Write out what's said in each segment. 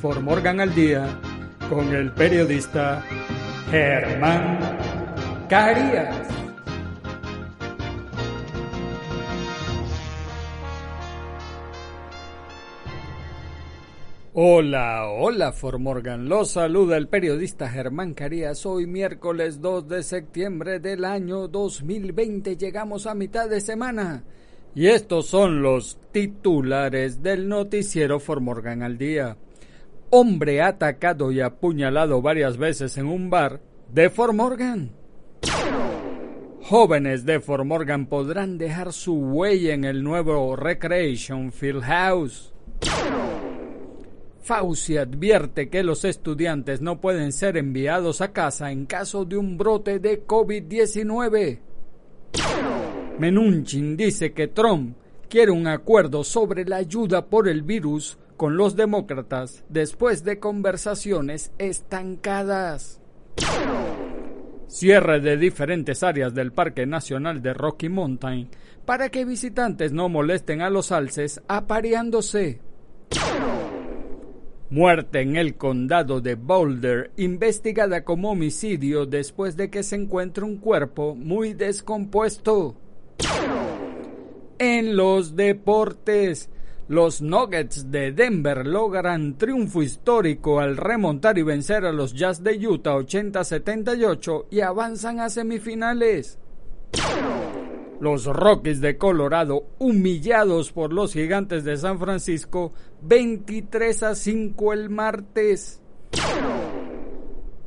For Morgan al Día con el periodista Germán Carías. Hola, hola Formorgan, los saluda el periodista Germán Carías. Hoy miércoles 2 de septiembre del año 2020 llegamos a mitad de semana y estos son los titulares del noticiero Formorgan al día. Hombre atacado y apuñalado varias veces en un bar de Formorgan. Jóvenes de Formorgan podrán dejar su huella en el nuevo Recreation Field House. Fauci advierte que los estudiantes no pueden ser enviados a casa en caso de un brote de COVID-19. Menunchin dice que Trump quiere un acuerdo sobre la ayuda por el virus con los demócratas después de conversaciones estancadas. Cierre de diferentes áreas del Parque Nacional de Rocky Mountain para que visitantes no molesten a los alces apareándose. Muerte en el condado de Boulder, investigada como homicidio después de que se encuentre un cuerpo muy descompuesto. En los deportes, los Nuggets de Denver logran triunfo histórico al remontar y vencer a los Jazz de Utah 80-78 y avanzan a semifinales. Los Rockies de Colorado, humillados por los Gigantes de San Francisco, 23 a 5 el martes.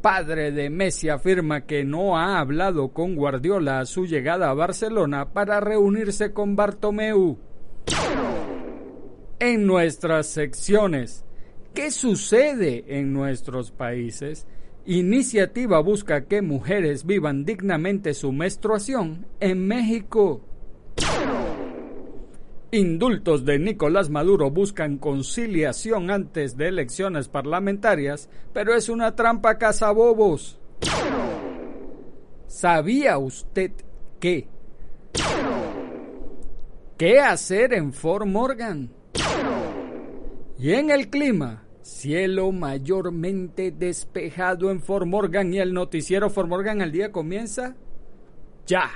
Padre de Messi afirma que no ha hablado con Guardiola a su llegada a Barcelona para reunirse con Bartomeu. En nuestras secciones, ¿qué sucede en nuestros países? Iniciativa busca que mujeres vivan dignamente su menstruación en México. Indultos de Nicolás Maduro buscan conciliación antes de elecciones parlamentarias, pero es una trampa cazabobos. ¿Sabía usted qué? ¿Qué hacer en Fort Morgan? Y en el clima, cielo mayormente despejado en Fort Morgan y el noticiero Fort Morgan al día comienza ya.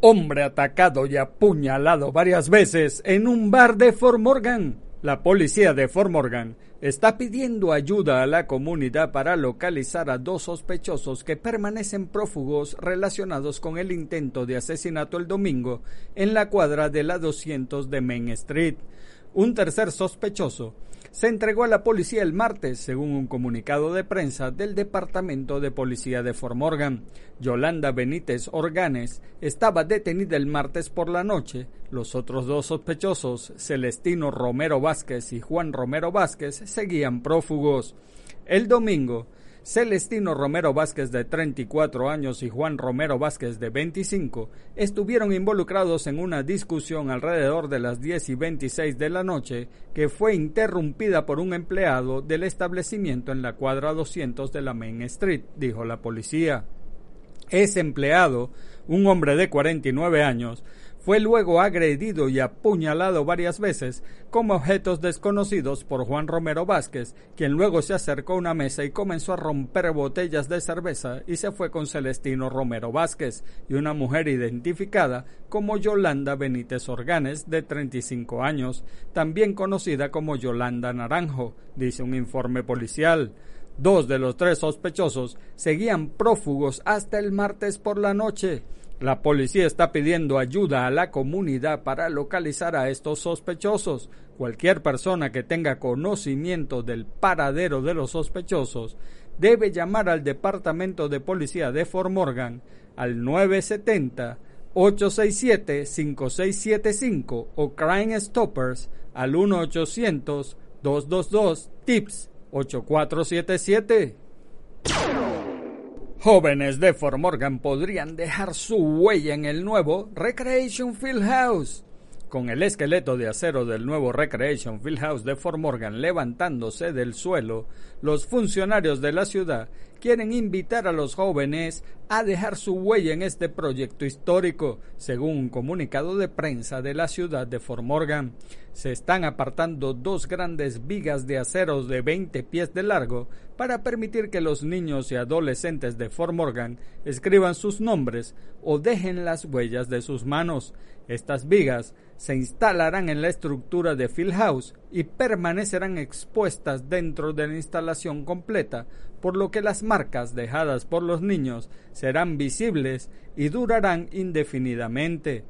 Hombre atacado y apuñalado varias veces en un bar de Fort Morgan. La policía de Fort Morgan está pidiendo ayuda a la comunidad para localizar a dos sospechosos que permanecen prófugos relacionados con el intento de asesinato el domingo en la cuadra de la 200 de Main Street. Un tercer sospechoso se entregó a la policía el martes, según un comunicado de prensa del Departamento de Policía de Fort Morgan. Yolanda Benítez Organes estaba detenida el martes por la noche. Los otros dos sospechosos, Celestino Romero Vázquez y Juan Romero Vázquez, seguían prófugos. El domingo, Celestino Romero Vázquez de 34 años y Juan Romero Vázquez de 25 estuvieron involucrados en una discusión alrededor de las 10 y 26 de la noche que fue interrumpida por un empleado del establecimiento en la cuadra 200 de la Main Street, dijo la policía. Ese empleado, un hombre de 49 años, fue luego agredido y apuñalado varias veces como objetos desconocidos por Juan Romero Vázquez, quien luego se acercó a una mesa y comenzó a romper botellas de cerveza y se fue con Celestino Romero Vázquez y una mujer identificada como Yolanda Benítez Organes, de 35 años, también conocida como Yolanda Naranjo, dice un informe policial. Dos de los tres sospechosos seguían prófugos hasta el martes por la noche. La policía está pidiendo ayuda a la comunidad para localizar a estos sospechosos. Cualquier persona que tenga conocimiento del paradero de los sospechosos debe llamar al Departamento de Policía de Fort Morgan al 970 867 5675 o Crime Stoppers al 1 800 222 TIPS 8477. Jóvenes de Fort Morgan podrían dejar su huella en el nuevo Recreation Field House. Con el esqueleto de acero del nuevo Recreation Field House de Fort Morgan levantándose del suelo, los funcionarios de la ciudad quieren invitar a los jóvenes a dejar su huella en este proyecto histórico, según un comunicado de prensa de la ciudad de Fort Morgan. Se están apartando dos grandes vigas de acero de 20 pies de largo para permitir que los niños y adolescentes de Fort Morgan escriban sus nombres o dejen las huellas de sus manos. Estas vigas se instalarán en la estructura de Field House y permanecerán expuestas dentro de la instalación completa, por lo que las marcas dejadas por los niños serán visibles y durarán indefinidamente.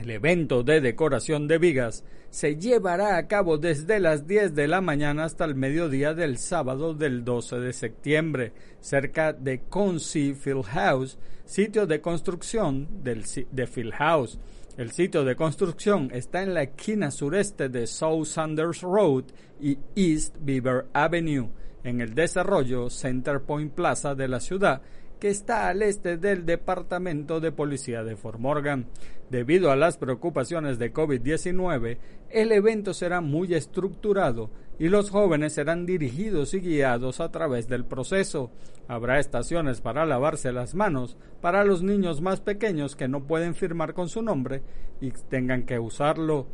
El evento de decoración de vigas se llevará a cabo desde las 10 de la mañana hasta el mediodía del sábado del 12 de septiembre, cerca de Consey Field House, sitio de construcción del, de Field House. El sitio de construcción está en la esquina sureste de South Sanders Road y East Beaver Avenue, en el desarrollo Center Point Plaza de la ciudad, que está al este del Departamento de Policía de Fort Morgan. Debido a las preocupaciones de COVID-19, el evento será muy estructurado y los jóvenes serán dirigidos y guiados a través del proceso. Habrá estaciones para lavarse las manos para los niños más pequeños que no pueden firmar con su nombre y tengan que usarlo.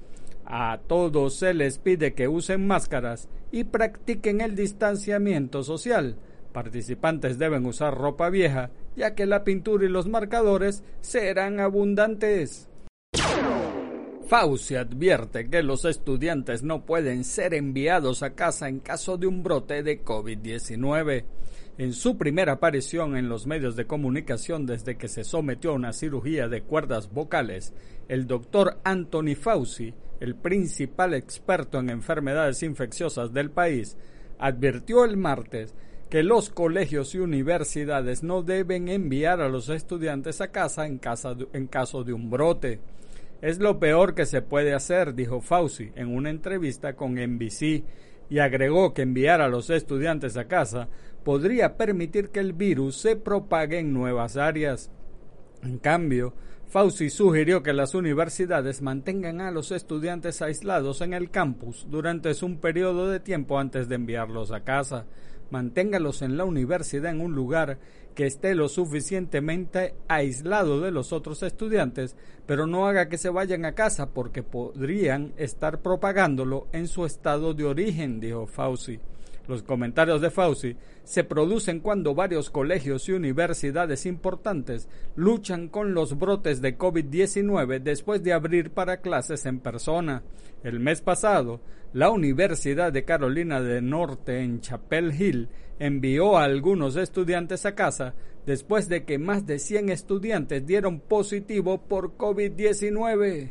A todos se les pide que usen máscaras y practiquen el distanciamiento social. Participantes deben usar ropa vieja, ya que la pintura y los marcadores serán abundantes. Fauci advierte que los estudiantes no pueden ser enviados a casa en caso de un brote de COVID-19. En su primera aparición en los medios de comunicación desde que se sometió a una cirugía de cuerdas vocales, el doctor Anthony Fauci, el principal experto en enfermedades infecciosas del país, advirtió el martes que los colegios y universidades no deben enviar a los estudiantes a casa en, caso de un brote. Es lo peor que se puede hacer, dijo Fauci en una entrevista con NBC, y agregó que enviar a los estudiantes a casa podría permitir que el virus se propague en nuevas áreas. En cambio, Fauci sugirió que las universidades mantengan a los estudiantes aislados en el campus durante un periodo de tiempo antes de enviarlos a casa. Manténgalos en la universidad en un lugar que esté lo suficientemente aislado de los otros estudiantes, pero no haga que se vayan a casa porque podrían estar propagándolo en su estado de origen, dijo Fauci. Los comentarios de Fauci se producen cuando varios colegios y universidades importantes luchan con los brotes de COVID-19 después de abrir para clases en persona. El mes pasado, la Universidad de Carolina del Norte en Chapel Hill envió a algunos estudiantes a casa después de que más de 100 estudiantes dieron positivo por COVID-19.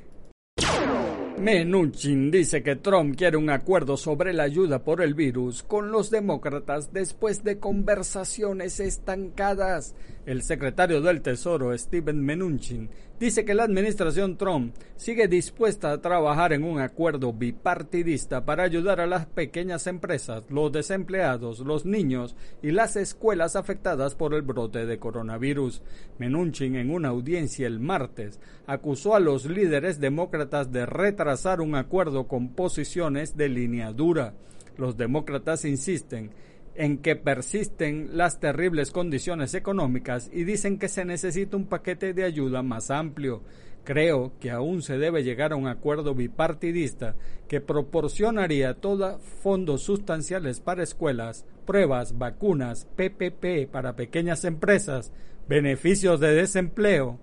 Menuchin dice que Trump quiere un acuerdo sobre la ayuda por el virus con los demócratas después de conversaciones estancadas. El secretario del Tesoro, Steven Menuchin, dice que la administración Trump sigue dispuesta a trabajar en un acuerdo bipartidista para ayudar a las pequeñas empresas, los desempleados, los niños y las escuelas afectadas por el brote de coronavirus. Menuchin, en una audiencia el martes, acusó a los líderes demócratas de retrasar un acuerdo con posiciones de línea dura. Los demócratas insisten en que persisten las terribles condiciones económicas y dicen que se necesita un paquete de ayuda más amplio. Creo que aún se debe llegar a un acuerdo bipartidista que proporcionaría todos fondos sustanciales para escuelas, pruebas, vacunas, PPP para pequeñas empresas, beneficios de desempleo,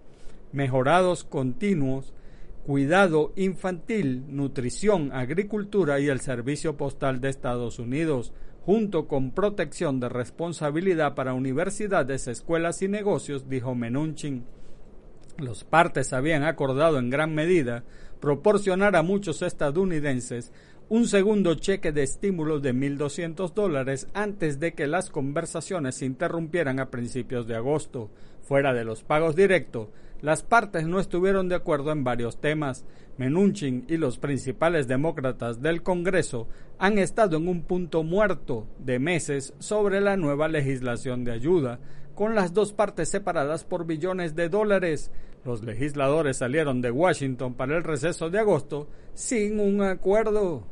mejorados continuos, cuidado infantil, nutrición, agricultura y el servicio postal de Estados Unidos junto con protección de responsabilidad para universidades, escuelas y negocios, dijo Menunchin. Los partes habían acordado en gran medida proporcionar a muchos estadounidenses un segundo cheque de estímulo de 1.200 dólares antes de que las conversaciones se interrumpieran a principios de agosto. Fuera de los pagos directos, las partes no estuvieron de acuerdo en varios temas. Menunchin y los principales demócratas del Congreso han estado en un punto muerto de meses sobre la nueva legislación de ayuda, con las dos partes separadas por billones de dólares. Los legisladores salieron de Washington para el receso de agosto sin un acuerdo.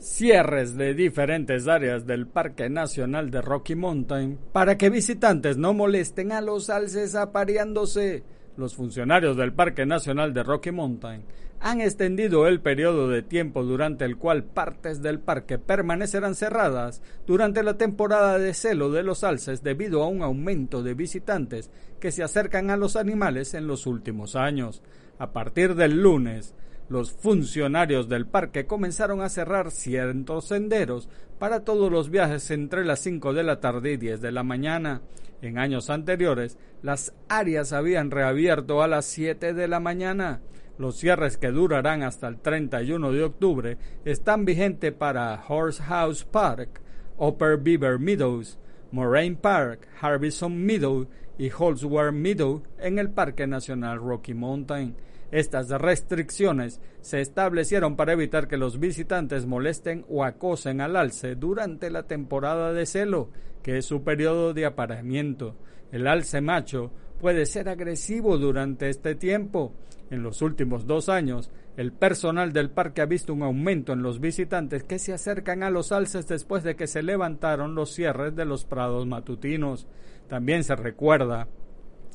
Cierres de diferentes áreas del Parque Nacional de Rocky Mountain para que visitantes no molesten a los alces apareándose. Los funcionarios del Parque Nacional de Rocky Mountain han extendido el periodo de tiempo durante el cual partes del parque permanecerán cerradas durante la temporada de celo de los alces debido a un aumento de visitantes que se acercan a los animales en los últimos años. A partir del lunes, los funcionarios del parque comenzaron a cerrar ciertos senderos para todos los viajes entre las 5 de la tarde y 10 de la mañana. En años anteriores, las áreas habían reabierto a las 7 de la mañana. Los cierres que durarán hasta el 31 de octubre están vigentes para Horse House Park, Upper Beaver Meadows, Moraine Park, Harbison Meadow y Holsworth Meadow en el Parque Nacional Rocky Mountain. Estas restricciones se establecieron para evitar que los visitantes molesten o acosen al alce durante la temporada de celo, que es su periodo de apareamiento. El alce macho puede ser agresivo durante este tiempo. En los últimos dos años, el personal del parque ha visto un aumento en los visitantes que se acercan a los alces después de que se levantaron los cierres de los prados matutinos. También se recuerda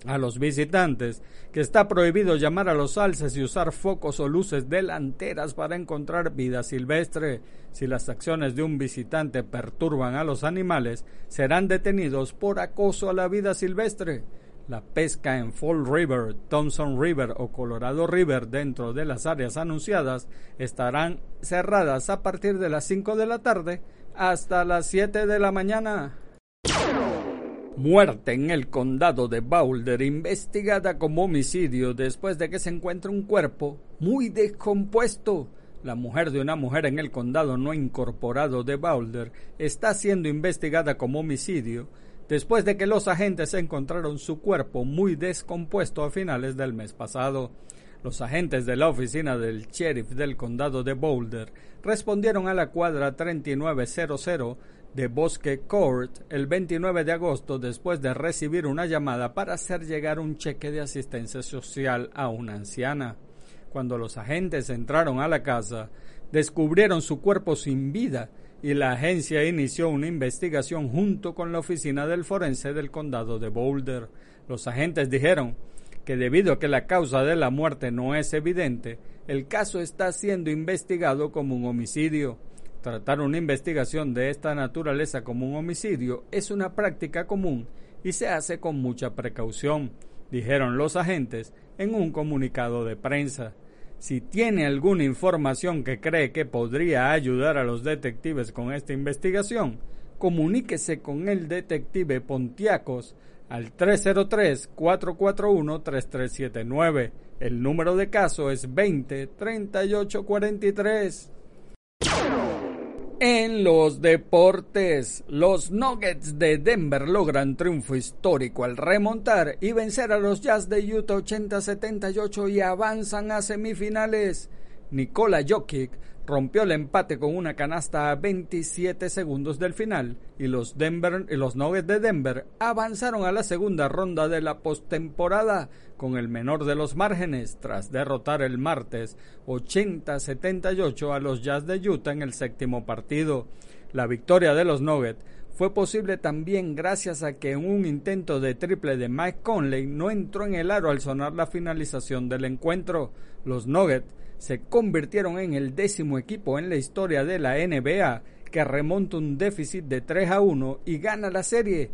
a los visitantes que está prohibido llamar a los alces y usar focos o luces delanteras para encontrar vida silvestre. Si las acciones de un visitante perturban a los animales, serán detenidos por acoso a la vida silvestre. La pesca en Fall River, Thompson River o Colorado River dentro de las áreas anunciadas estarán cerradas a partir de las 5 de la tarde hasta las 7 de la mañana. Muerte en el condado de Boulder, investigada como homicidio después de que se encuentra un cuerpo muy descompuesto. La mujer de una mujer en el condado no incorporado de Boulder está siendo investigada como homicidio después de que los agentes encontraron su cuerpo muy descompuesto a finales del mes pasado. Los agentes de la oficina del sheriff del condado de Boulder respondieron a la cuadra 3900 de Bosque Court el 29 de agosto después de recibir una llamada para hacer llegar un cheque de asistencia social a una anciana. Cuando los agentes entraron a la casa, descubrieron su cuerpo sin vida y la agencia inició una investigación junto con la oficina del forense del condado de Boulder. Los agentes dijeron que debido a que la causa de la muerte no es evidente, el caso está siendo investigado como un homicidio. Tratar una investigación de esta naturaleza como un homicidio es una práctica común y se hace con mucha precaución, dijeron los agentes en un comunicado de prensa. Si tiene alguna información que cree que podría ayudar a los detectives con esta investigación, comuníquese con el detective Pontiacos al 303-441-3379. El número de caso es 20 3843. En los deportes, los Nuggets de Denver logran triunfo histórico al remontar y vencer a los Jazz de Utah 80-78 y avanzan a semifinales. Nikola Jokic rompió el empate con una canasta a 27 segundos del final y los, Denver, los Nuggets de Denver avanzaron a la segunda ronda de la postemporada con el menor de los márgenes tras derrotar el martes 80-78 a los Jazz de Utah en el séptimo partido. La victoria de los Nuggets fue posible también gracias a que en un intento de triple de Mike Conley no entró en el aro al sonar la finalización del encuentro. Los Nuggets se convirtieron en el décimo equipo en la historia de la NBA que remonta un déficit de 3 a 1 y gana la serie,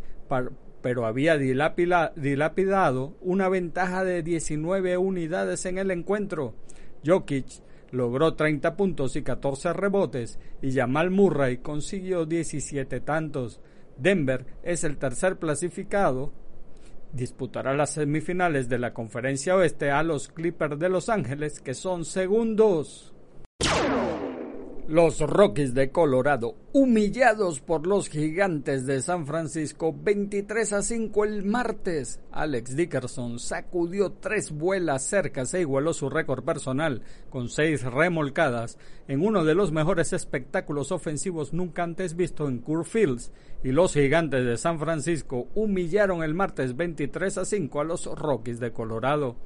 pero había dilapidado una ventaja de 19 unidades en el encuentro. Jokic logró 30 puntos y 14 rebotes y Jamal Murray consiguió 17 tantos. Denver es el tercer clasificado. Disputará las semifinales de la Conferencia Oeste a los Clippers de Los Ángeles, que son segundos. Los Rockies de Colorado, humillados por los gigantes de San Francisco 23 a 5 el martes. Alex Dickerson sacudió tres vuelas cercas e igualó su récord personal con seis remolcadas en uno de los mejores espectáculos ofensivos nunca antes visto en Coors Fields. Y los gigantes de San Francisco humillaron el martes 23 a 5 a los Rockies de Colorado.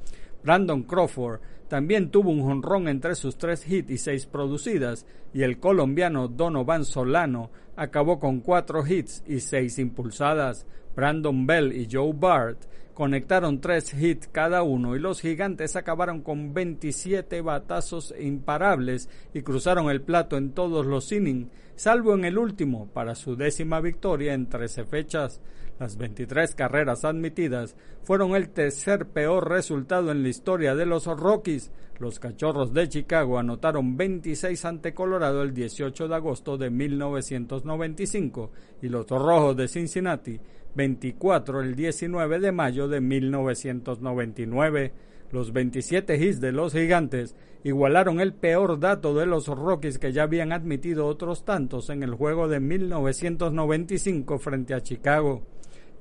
Brandon Crawford también tuvo un jonrón entre sus tres hits y seis producidas, y el colombiano Donovan Solano acabó con cuatro hits y seis impulsadas. Brandon Bell y Joe Bart conectaron tres hits cada uno y los gigantes acabaron con 27 batazos imparables y cruzaron el plato en todos los innings, salvo en el último para su décima victoria en 13 fechas. Las 23 carreras admitidas fueron el tercer peor resultado en la historia de los Rockies. Los Cachorros de Chicago anotaron 26 ante Colorado el 18 de agosto de 1995 y los Rojos de Cincinnati 24 el 19 de mayo de 1999. Los 27 hits de los gigantes igualaron el peor dato de los Rockies que ya habían admitido otros tantos en el juego de 1995 frente a Chicago.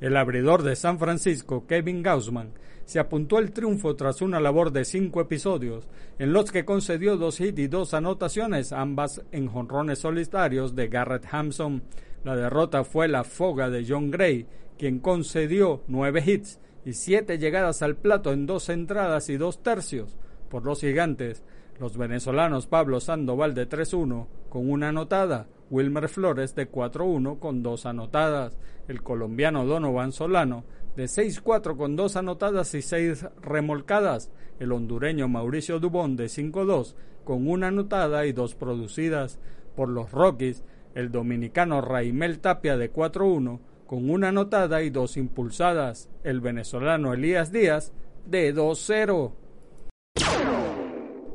El abridor de San Francisco, Kevin Gaussman, se apuntó al triunfo tras una labor de cinco episodios, en los que concedió dos hits y dos anotaciones, ambas en jonrones solitarios de Garrett Hampson. La derrota fue la foga de John Gray, quien concedió nueve hits y siete llegadas al plato en dos entradas y dos tercios. Por los gigantes, los venezolanos Pablo Sandoval de 3-1 con una anotada, Wilmer Flores de 4-1 con dos anotadas, el colombiano Donovan Solano de 6-4 con dos anotadas y seis remolcadas, el hondureño Mauricio Dubón de 5-2 con una anotada y dos producidas, por los Rockies, el dominicano Raimel Tapia de 4-1 con una anotada y dos impulsadas, el venezolano Elías Díaz de 2-0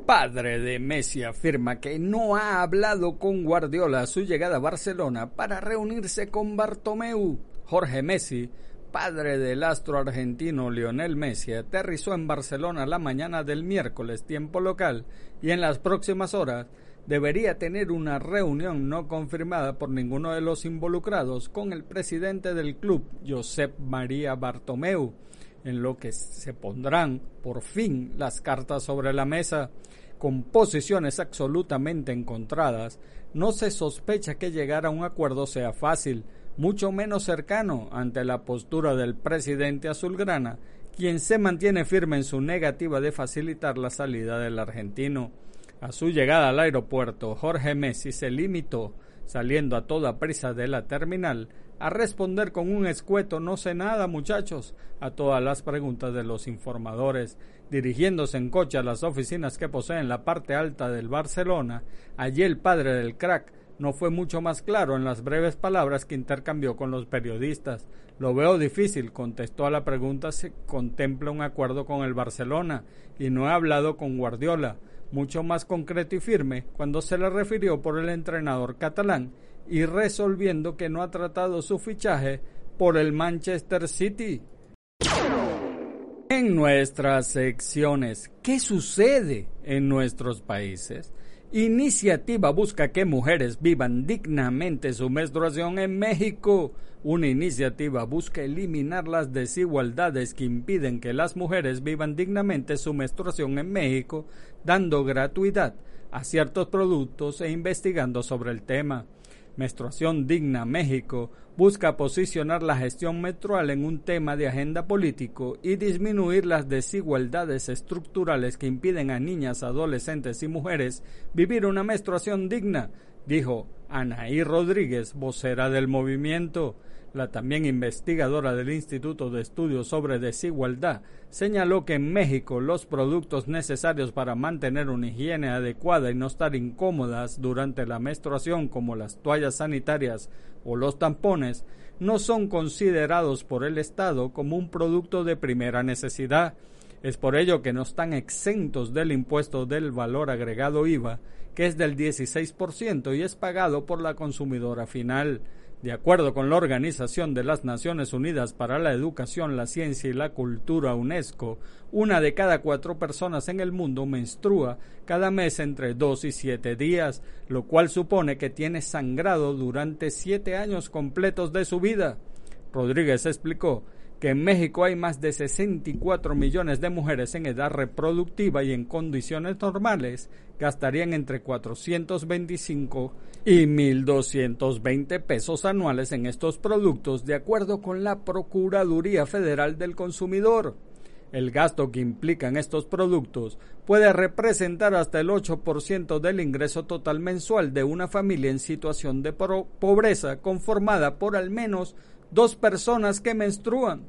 padre de Messi afirma que no ha hablado con Guardiola a su llegada a Barcelona para reunirse con Bartomeu. Jorge Messi, padre del astro argentino Lionel Messi, aterrizó en Barcelona la mañana del miércoles tiempo local y en las próximas horas debería tener una reunión no confirmada por ninguno de los involucrados con el presidente del club, Josep María Bartomeu, en lo que se pondrán por fin las cartas sobre la mesa con posiciones absolutamente encontradas, no se sospecha que llegar a un acuerdo sea fácil, mucho menos cercano ante la postura del presidente azulgrana, quien se mantiene firme en su negativa de facilitar la salida del argentino. A su llegada al aeropuerto, Jorge Messi se limitó, saliendo a toda prisa de la terminal, a responder con un escueto no sé nada muchachos a todas las preguntas de los informadores, dirigiéndose en coche a las oficinas que poseen la parte alta del Barcelona, allí el padre del crack no fue mucho más claro en las breves palabras que intercambió con los periodistas. Lo veo difícil, contestó a la pregunta si contempla un acuerdo con el Barcelona y no he hablado con Guardiola, mucho más concreto y firme cuando se le refirió por el entrenador catalán y resolviendo que no ha tratado su fichaje por el Manchester City. En nuestras secciones, ¿qué sucede en nuestros países? Iniciativa busca que mujeres vivan dignamente su menstruación en México. Una iniciativa busca eliminar las desigualdades que impiden que las mujeres vivan dignamente su menstruación en México, dando gratuidad a ciertos productos e investigando sobre el tema. Menstruación Digna México busca posicionar la gestión menstrual en un tema de agenda político y disminuir las desigualdades estructurales que impiden a niñas, adolescentes y mujeres vivir una menstruación digna, dijo Anaí Rodríguez, vocera del movimiento. La también investigadora del Instituto de Estudios sobre Desigualdad señaló que en México los productos necesarios para mantener una higiene adecuada y no estar incómodas durante la menstruación como las toallas sanitarias o los tampones no son considerados por el Estado como un producto de primera necesidad. Es por ello que no están exentos del impuesto del valor agregado IVA, que es del 16% y es pagado por la consumidora final. De acuerdo con la Organización de las Naciones Unidas para la Educación, la Ciencia y la Cultura UNESCO, una de cada cuatro personas en el mundo menstrua cada mes entre dos y siete días, lo cual supone que tiene sangrado durante siete años completos de su vida. Rodríguez explicó que en México hay más de 64 millones de mujeres en edad reproductiva y en condiciones normales gastarían entre 425 y 1.220 pesos anuales en estos productos de acuerdo con la Procuraduría Federal del Consumidor. El gasto que implican estos productos puede representar hasta el 8% del ingreso total mensual de una familia en situación de pobreza conformada por al menos dos personas que menstruan.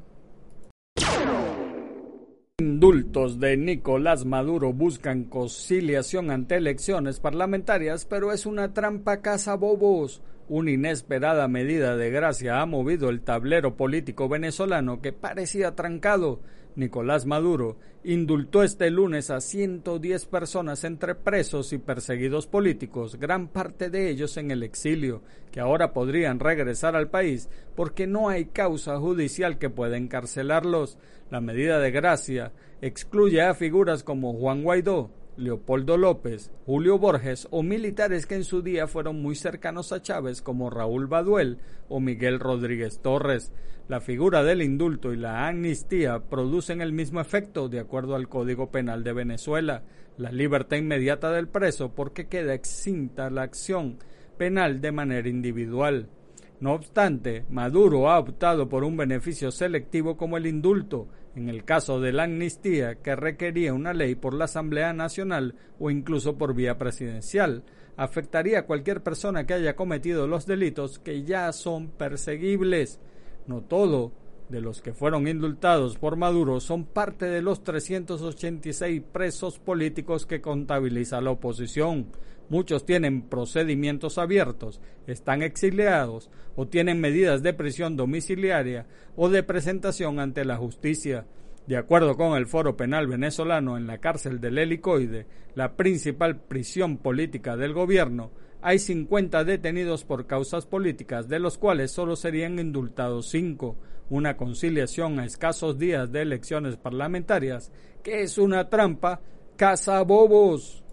Indultos de Nicolás Maduro buscan conciliación ante elecciones parlamentarias, pero es una trampa bobos. Una inesperada medida de gracia ha movido el tablero político venezolano que parecía trancado. Nicolás Maduro indultó este lunes a 110 personas entre presos y perseguidos políticos, gran parte de ellos en el exilio, que ahora podrían regresar al país porque no hay causa judicial que pueda encarcelarlos. La medida de gracia excluye a figuras como Juan Guaidó, Leopoldo López, Julio Borges o militares que en su día fueron muy cercanos a Chávez como Raúl Baduel o Miguel Rodríguez Torres. La figura del indulto y la amnistía producen el mismo efecto de acuerdo al Código Penal de Venezuela, la libertad inmediata del preso porque queda extinta la acción penal de manera individual. No obstante, Maduro ha optado por un beneficio selectivo como el indulto, en el caso de la amnistía que requería una ley por la Asamblea Nacional o incluso por vía presidencial, afectaría a cualquier persona que haya cometido los delitos que ya son perseguibles. No todo de los que fueron indultados por Maduro son parte de los 386 presos políticos que contabiliza la oposición. Muchos tienen procedimientos abiertos, están exiliados o tienen medidas de prisión domiciliaria o de presentación ante la justicia. De acuerdo con el Foro Penal Venezolano en la cárcel del Helicoide, la principal prisión política del gobierno, hay 50 detenidos por causas políticas, de los cuales solo serían indultados 5. Una conciliación a escasos días de elecciones parlamentarias, que es una trampa, caza bobos.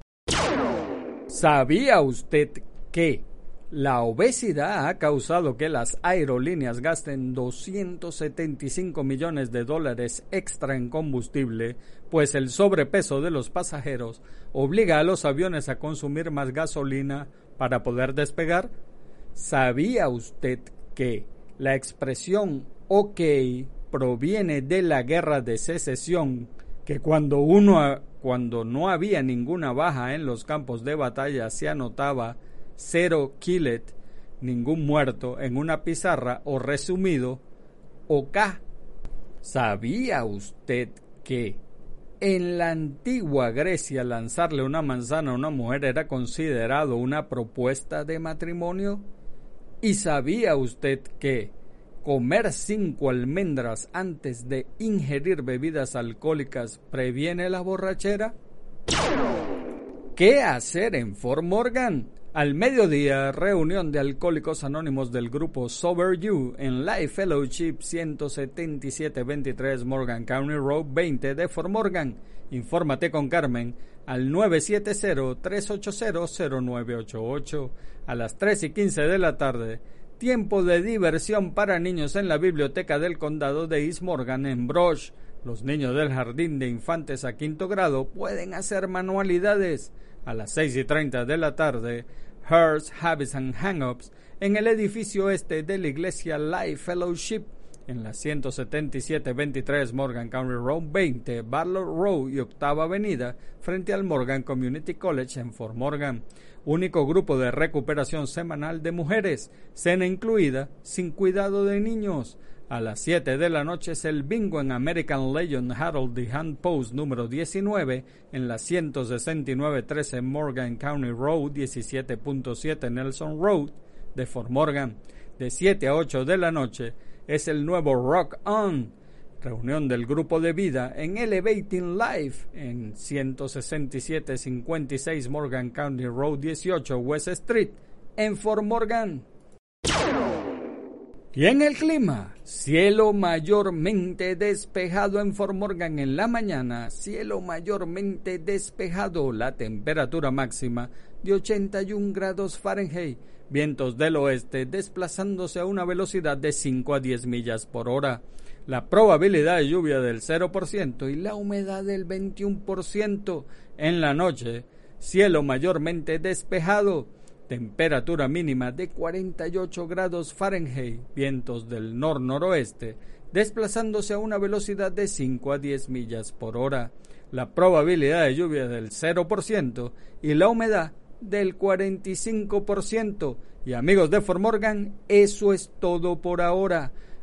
¿Sabía usted que la obesidad ha causado que las aerolíneas gasten 275 millones de dólares extra en combustible, pues el sobrepeso de los pasajeros obliga a los aviones a consumir más gasolina para poder despegar? ¿Sabía usted que la expresión OK proviene de la guerra de secesión, que cuando uno cuando no había ninguna baja en los campos de batalla se anotaba cero killet, ningún muerto en una pizarra o resumido OK. ¿Sabía usted que en la antigua Grecia lanzarle una manzana a una mujer era considerado una propuesta de matrimonio? ¿Y sabía usted que comer cinco almendras antes de ingerir bebidas alcohólicas previene la borrachera? ¿Qué hacer en Fort Morgan? Al mediodía, reunión de alcohólicos anónimos del grupo Sober You en Life Fellowship 17723 Morgan County Road 20 de Fort Morgan. Infórmate con Carmen al 970-380-0988 a las 3 y 15 de la tarde Tiempo de diversión para niños en la biblioteca del condado de East Morgan en Brosh. Los niños del jardín de infantes a quinto grado pueden hacer manualidades a las 6 y 30 de la tarde. Hearts, Habits and Hang-Ups en el edificio este de la iglesia Life Fellowship en la 17723 Morgan County Road 20, Barlow Road y Octava Avenida, frente al Morgan Community College en Fort Morgan único grupo de recuperación semanal de mujeres, cena incluida, sin cuidado de niños. A las 7 de la noche es el bingo en American Legend Harold the Hand Post número 19 en la 16913 Morgan County Road 17.7 Nelson Road de Fort Morgan. De 7 a 8 de la noche es el nuevo Rock On reunión del grupo de vida en Elevating Life en 16756 Morgan County Road 18 West Street en Fort Morgan. Y en el clima, cielo mayormente despejado en Fort Morgan en la mañana, cielo mayormente despejado, la temperatura máxima de 81 grados Fahrenheit, vientos del oeste desplazándose a una velocidad de 5 a 10 millas por hora, la probabilidad de lluvia del 0% y la humedad del 21% en la noche, cielo mayormente despejado, temperatura mínima de 48 grados Fahrenheit, vientos del nor-noroeste, desplazándose a una velocidad de 5 a 10 millas por hora, la probabilidad de lluvia del 0% y la humedad del 45%. Y amigos de Formorgan, eso es todo por ahora.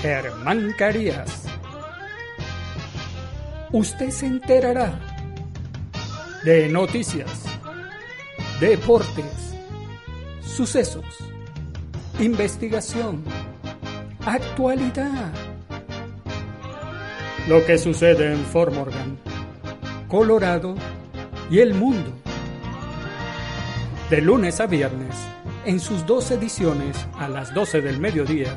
Germán Carías. Usted se enterará de noticias, deportes, sucesos, investigación, actualidad. Lo que sucede en Fort Morgan, Colorado y el mundo. De lunes a viernes, en sus dos ediciones a las 12 del mediodía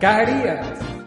Carías.